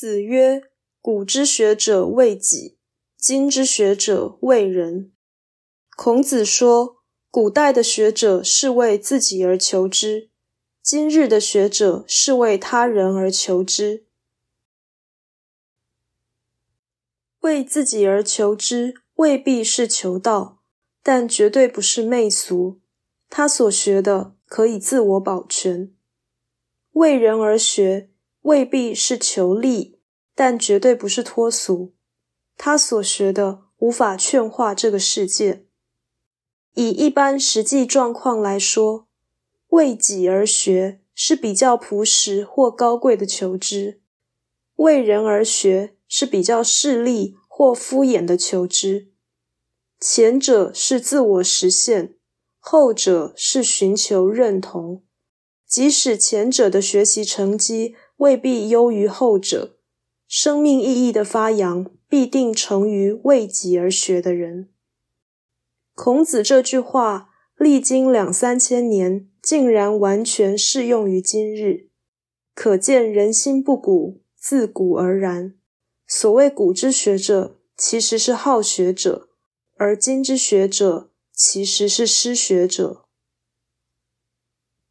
子曰：“古之学者为己，今之学者为人。”孔子说，古代的学者是为自己而求之，今日的学者是为他人而求之。为自己而求之，未必是求道，但绝对不是媚俗。他所学的可以自我保全。为人而学。未必是求利，但绝对不是脱俗。他所学的无法劝化这个世界。以一般实际状况来说，为己而学是比较朴实或高贵的求知；为人而学是比较势利或敷衍的求知。前者是自我实现，后者是寻求认同。即使前者的学习成绩，未必优于后者，生命意义的发扬必定成于为己而学的人。孔子这句话历经两三千年，竟然完全适用于今日，可见人心不古，自古而然。所谓古之学者，其实是好学者；而今之学者，其实是失学者。